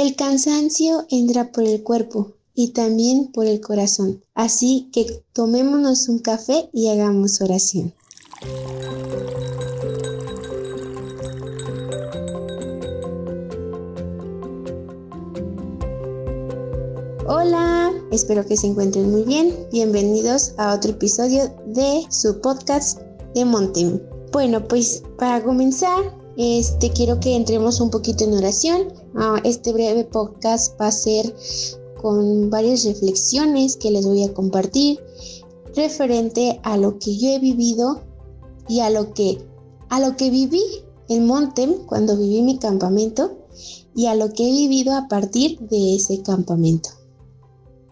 El cansancio entra por el cuerpo y también por el corazón. Así que tomémonos un café y hagamos oración. Hola, espero que se encuentren muy bien. Bienvenidos a otro episodio de su podcast de Montem. Bueno, pues para comenzar, este quiero que entremos un poquito en oración. Ah, este breve podcast va a ser con varias reflexiones que les voy a compartir referente a lo que yo he vivido y a lo que a lo que viví en Montem cuando viví mi campamento y a lo que he vivido a partir de ese campamento.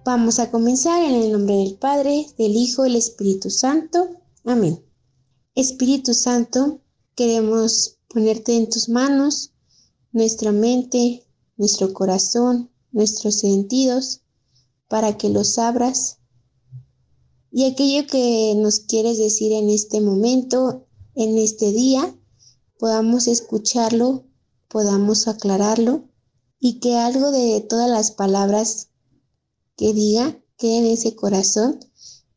Vamos a comenzar en el nombre del Padre, del Hijo del Espíritu Santo. Amén. Espíritu Santo, queremos ponerte en tus manos nuestra mente, nuestro corazón, nuestros sentidos, para que los abras y aquello que nos quieres decir en este momento, en este día, podamos escucharlo, podamos aclararlo y que algo de todas las palabras que diga que en ese corazón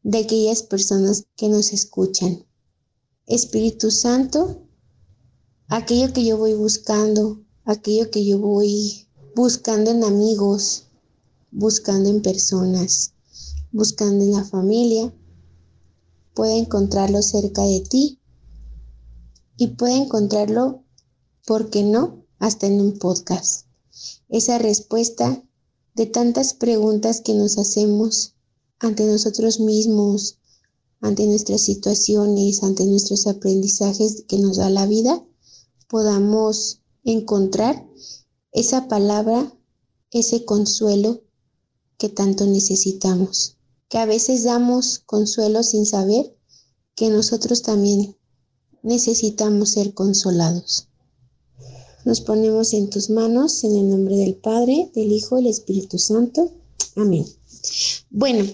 de aquellas personas que nos escuchan. Espíritu Santo, aquello que yo voy buscando, aquello que yo voy buscando en amigos, buscando en personas, buscando en la familia, puede encontrarlo cerca de ti y puede encontrarlo, ¿por qué no?, hasta en un podcast. Esa respuesta de tantas preguntas que nos hacemos ante nosotros mismos, ante nuestras situaciones, ante nuestros aprendizajes que nos da la vida, podamos encontrar esa palabra, ese consuelo que tanto necesitamos, que a veces damos consuelo sin saber que nosotros también necesitamos ser consolados. Nos ponemos en tus manos en el nombre del Padre, del Hijo y del Espíritu Santo. Amén. Bueno,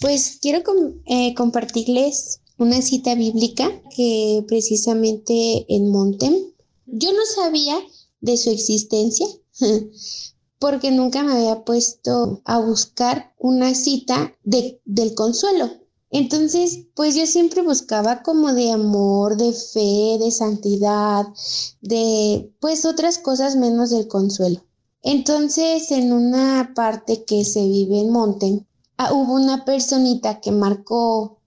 pues quiero eh, compartirles una cita bíblica que precisamente en Montem yo no sabía de su existencia porque nunca me había puesto a buscar una cita de, del consuelo. Entonces, pues yo siempre buscaba como de amor, de fe, de santidad, de pues otras cosas menos del consuelo. Entonces, en una parte que se vive en Monten, ah, hubo una personita que marcó,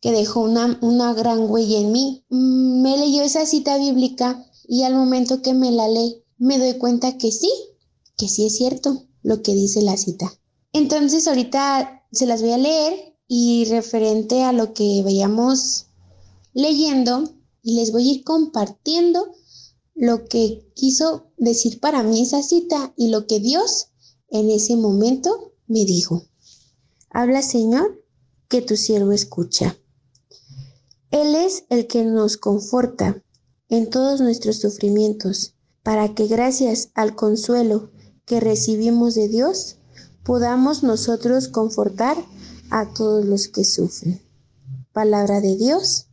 que dejó una, una gran huella en mí. Mm, me leyó esa cita bíblica y al momento que me la leí, me doy cuenta que sí, que sí es cierto lo que dice la cita. Entonces, ahorita se las voy a leer y referente a lo que vayamos leyendo y les voy a ir compartiendo lo que quiso decir para mí esa cita y lo que Dios en ese momento me dijo. Habla Señor, que tu siervo escucha. Él es el que nos conforta en todos nuestros sufrimientos, para que gracias al consuelo que recibimos de Dios, podamos nosotros confortar a todos los que sufren. Palabra de Dios,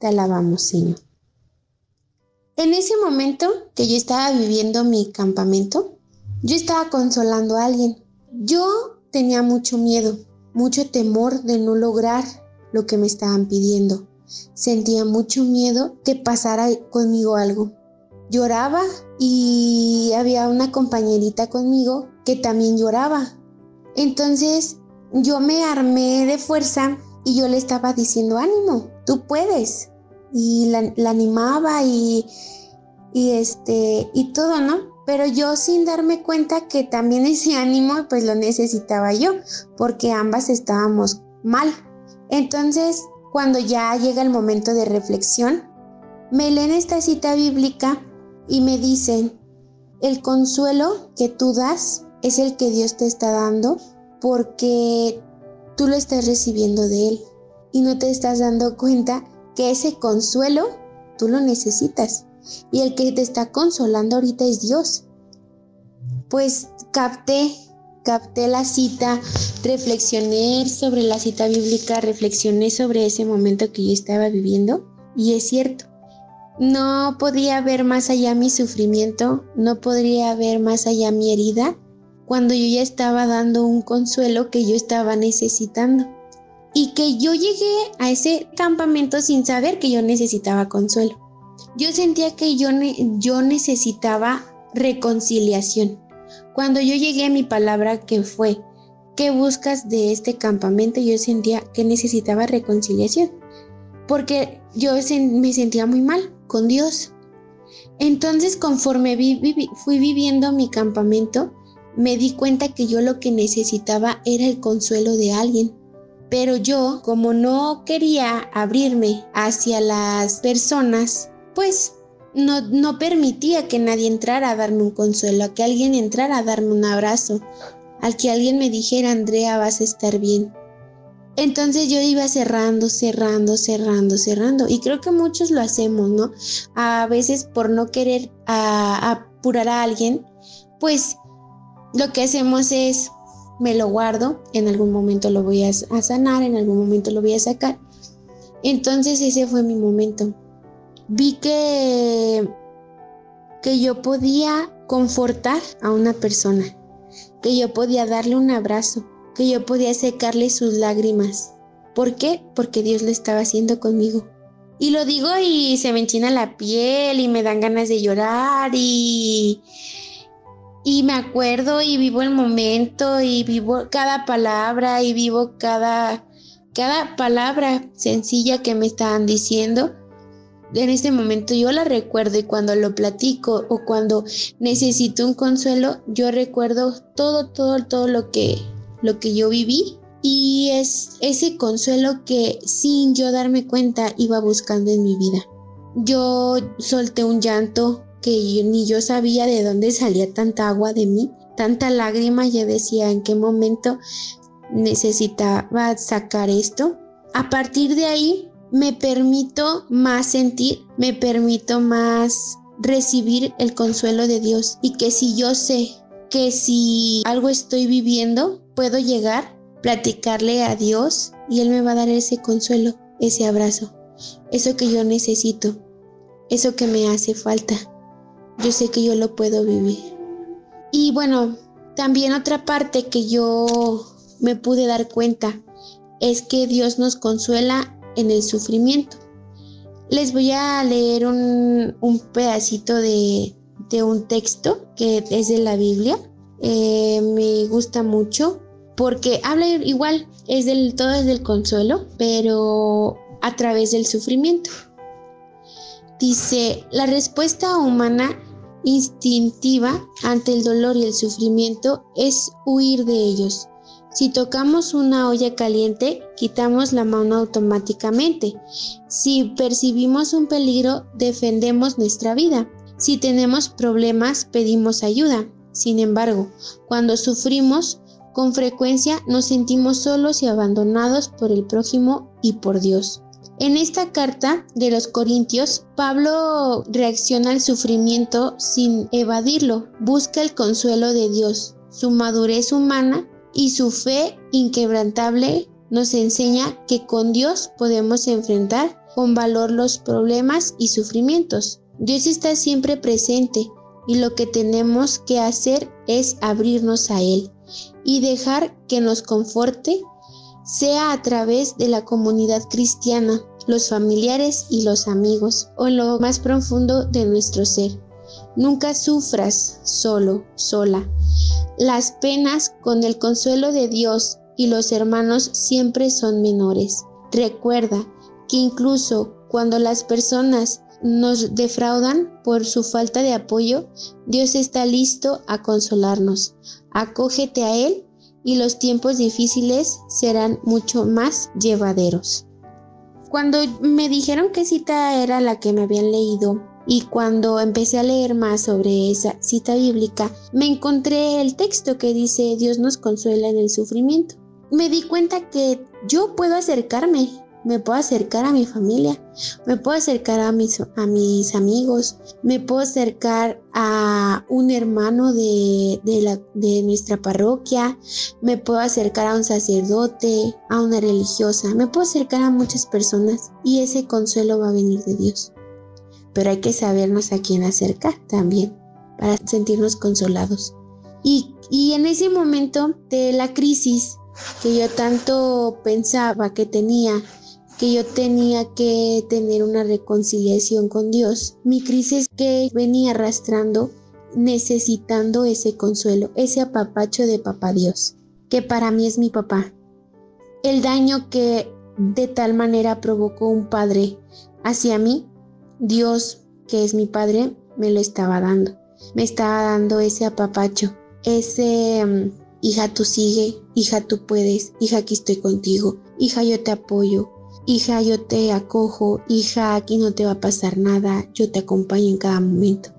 te alabamos Señor. En ese momento que yo estaba viviendo mi campamento, yo estaba consolando a alguien. Yo tenía mucho miedo, mucho temor de no lograr lo que me estaban pidiendo. Sentía mucho miedo que pasara conmigo algo. Lloraba y había una compañerita conmigo que también lloraba. Entonces yo me armé de fuerza y yo le estaba diciendo, ánimo, tú puedes. Y la, animaba y, y, este, y todo, ¿no? Pero yo sin darme cuenta que también ese ánimo pues lo necesitaba yo, porque ambas estábamos mal. Entonces, cuando ya llega el momento de reflexión, me leen esta cita bíblica y me dicen, el consuelo que tú das es el que Dios te está dando porque tú lo estás recibiendo de Él y no te estás dando cuenta que ese consuelo tú lo necesitas. Y el que te está consolando ahorita es Dios. Pues capté, capté la cita, reflexioné sobre la cita bíblica, reflexioné sobre ese momento que yo estaba viviendo y es cierto. no podía ver más allá mi sufrimiento, no podría ver más allá mi herida, cuando yo ya estaba dando un consuelo que yo estaba necesitando. Y que yo llegué a ese campamento sin saber que yo necesitaba consuelo. Yo sentía que yo, yo necesitaba reconciliación. Cuando yo llegué a mi palabra que fue, ¿qué buscas de este campamento? Yo sentía que necesitaba reconciliación. Porque yo me sentía muy mal con Dios. Entonces, conforme fui viviendo mi campamento, me di cuenta que yo lo que necesitaba era el consuelo de alguien. Pero yo, como no quería abrirme hacia las personas, pues no, permitía que nadie entrara a darme un consuelo, a que alguien entrara a darme un abrazo, al que alguien me dijera, Andrea, vas a estar bien. Entonces yo iba cerrando, cerrando, cerrando, cerrando. Y creo que muchos lo hacemos, ¿no? A veces por no querer apurar a alguien, pues lo que hacemos es, me lo guardo, en algún momento lo voy a sanar, en algún momento lo voy a sacar. Entonces ese fue mi momento. Vi que, que yo podía confortar a una persona, que yo podía darle un abrazo, que yo podía secarle sus lágrimas. ¿Por qué? Porque Dios lo estaba haciendo conmigo. Y lo digo y se me enchina la piel y me dan ganas de llorar y, y me acuerdo y vivo el momento y vivo cada palabra y vivo cada, cada palabra sencilla que me estaban diciendo. En este momento yo la recuerdo y cuando lo platico o cuando necesito un consuelo, yo recuerdo todo, todo, todo lo que, lo que yo viví y es ese consuelo que sin yo darme cuenta iba buscando en mi vida. Yo solté un llanto que ni yo sabía de dónde salía tanta agua de mí, tanta lágrima, ya decía en qué momento necesitaba sacar esto. A partir de ahí me permito más sentir, me permito más recibir el consuelo de Dios y que si yo sé que si algo estoy viviendo, puedo llegar, platicarle a Dios y Él me va a dar ese consuelo, ese abrazo, eso que yo necesito, eso que me hace falta. Yo sé que yo lo puedo vivir. Y bueno, también otra parte que yo me pude dar cuenta es que Dios nos consuela en el sufrimiento. Les voy a leer un, pedacito de, de un texto que es de la Biblia eh, me gusta mucho porque habla igual, es del todo es del consuelo, pero a través del sufrimiento. Dice, la respuesta humana instintiva ante el dolor y el sufrimiento es huir de ellos. Si tocamos una olla caliente, quitamos la mano automáticamente. Si percibimos un peligro, defendemos nuestra vida. Si tenemos problemas, pedimos ayuda. Sin embargo, cuando sufrimos, con frecuencia nos sentimos solos y abandonados por el prójimo y por Dios. En esta carta de los Corintios, Pablo reacciona al sufrimiento sin evadirlo, busca el consuelo de Dios. Su madurez humana y su fe inquebrantable nos enseña que con Dios podemos enfrentar con valor los problemas y sufrimientos. Dios está siempre presente y lo que tenemos que hacer es abrirnos a Él y dejar que nos conforte, sea a través de la comunidad cristiana, los familiares y los amigos, o lo más profundo de nuestro ser. Nunca sufras solo, sola. Las penas con el consuelo de Dios y los hermanos siempre son menores. Recuerda que incluso cuando las personas nos defraudan por su falta de apoyo, Dios está listo a consolarnos. Acógete a Él y los tiempos difíciles serán mucho más llevaderos. Cuando me dijeron qué cita era la que me habían leído y cuando empecé a leer más sobre esa cita bíblica, me encontré el texto que dice Dios nos consuela en el sufrimiento. Me di cuenta que yo puedo acercarme me puedo acercar a mi familia, me puedo acercar a mis, amigos, me puedo acercar a un hermano de nuestra parroquia, me puedo acercar a un sacerdote, a una religiosa, me puedo acercar a muchas personas y ese consuelo va a venir de Dios. Pero hay que sabernos a quién acercar también para sentirnos consolados. Y, y en ese momento de la crisis que yo tanto pensaba que tenía, que yo tenía que tener una reconciliación con Dios, mi crisis que venía arrastrando, necesitando ese consuelo, ese apapacho de papá Dios, que para mí es mi papá. El daño que de tal manera provocó un padre hacia mí, Dios, que es mi padre, me lo estaba dando. Me estaba dando ese apapacho, ese mm, hija tú sigue, hija tú puedes, hija aquí estoy contigo, hija yo te apoyo, hija yo te acojo, hija aquí no te va a pasar nada, yo te acompaño en cada momento.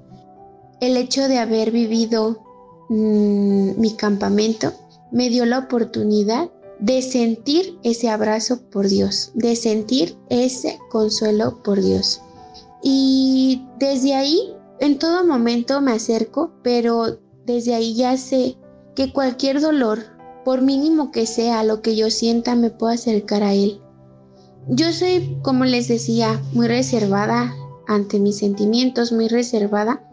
El hecho de haber vivido mm, mi campamento me dio la oportunidad de sentir ese abrazo por Dios, de sentir ese consuelo por Dios. Y desde ahí, en todo momento me acerco, pero desde ahí ya sé que cualquier dolor, por mínimo que sea lo que yo sienta, me puedo acercar a Él. Yo soy, como les decía, muy reservada ante mis sentimientos, muy reservada,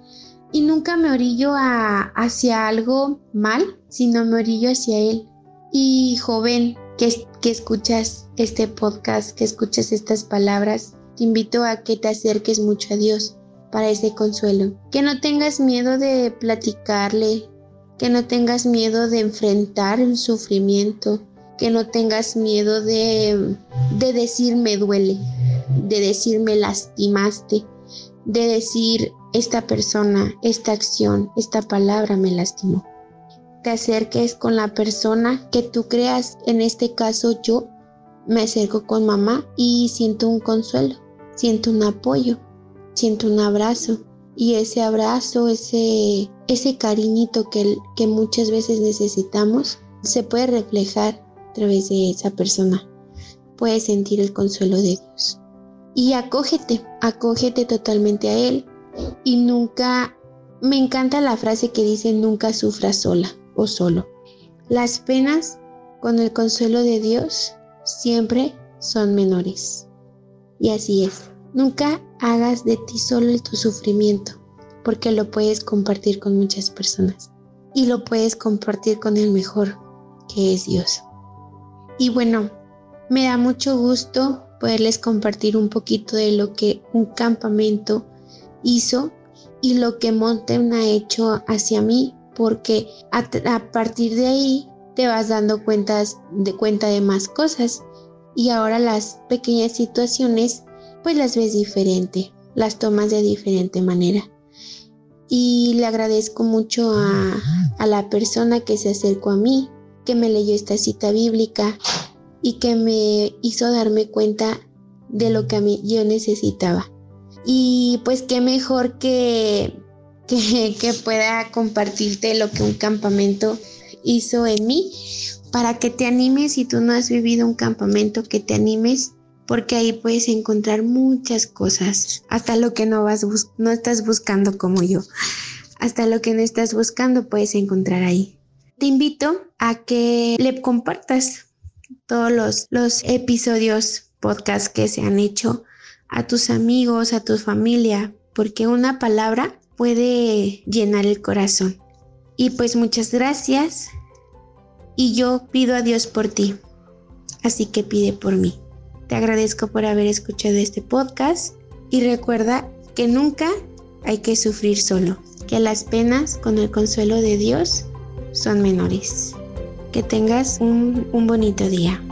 y nunca me orillo a, hacia algo mal, sino me orillo hacia Él. Y joven, que, que escuchas este podcast, que escuchas estas palabras, te invito a que te acerques mucho a Dios para ese consuelo. Que no tengas miedo de platicarle, que no tengas miedo de enfrentar un sufrimiento, que no tengas miedo de, de decir me duele, de decir me lastimaste, de decir esta persona, esta acción, esta palabra me lastimó te acerques con la persona que tú creas. En este caso yo me acerco con mamá y siento un consuelo, siento un apoyo, siento un abrazo. Y ese abrazo, ese, ese cariñito que, que muchas veces necesitamos, se puede reflejar a través de esa persona. Puedes sentir el consuelo de Dios. Y acógete, acógete totalmente a Él. Y nunca, me encanta la frase que dice, nunca sufras sola o solo. Las penas con el consuelo de Dios siempre son menores. Y así es. Nunca hagas de ti solo tu sufrimiento, porque lo puedes compartir con muchas personas. Y lo puedes compartir con el mejor, que es Dios. Y bueno, me da mucho gusto poderles compartir un poquito de lo que un campamento hizo y lo que Montem ha hecho hacia mí porque a, partir de ahí te vas dando cuentas de cuenta de más cosas y ahora las pequeñas situaciones pues las ves diferente, las tomas de diferente manera. Y le agradezco mucho a, a la persona que se acercó a mí, que me leyó esta cita bíblica y que me hizo darme cuenta de lo que a mí yo necesitaba. Y pues qué mejor que que, pueda compartirte lo que un campamento hizo en mí para que te animes si tú no has vivido un campamento, que te animes porque ahí puedes encontrar muchas cosas, hasta lo que no vas no estás buscando como yo. Hasta lo que no estás buscando puedes encontrar ahí. Te invito a que le compartas todos los, episodios podcast que se han hecho a tus amigos, a tu familia, porque una palabra puede llenar el corazón. Y pues muchas gracias y yo pido a Dios por ti. Así que pide por mí. Te agradezco por haber escuchado este podcast y recuerda que nunca hay que sufrir solo, que las penas con el consuelo de Dios son menores. Que tengas un, un bonito día.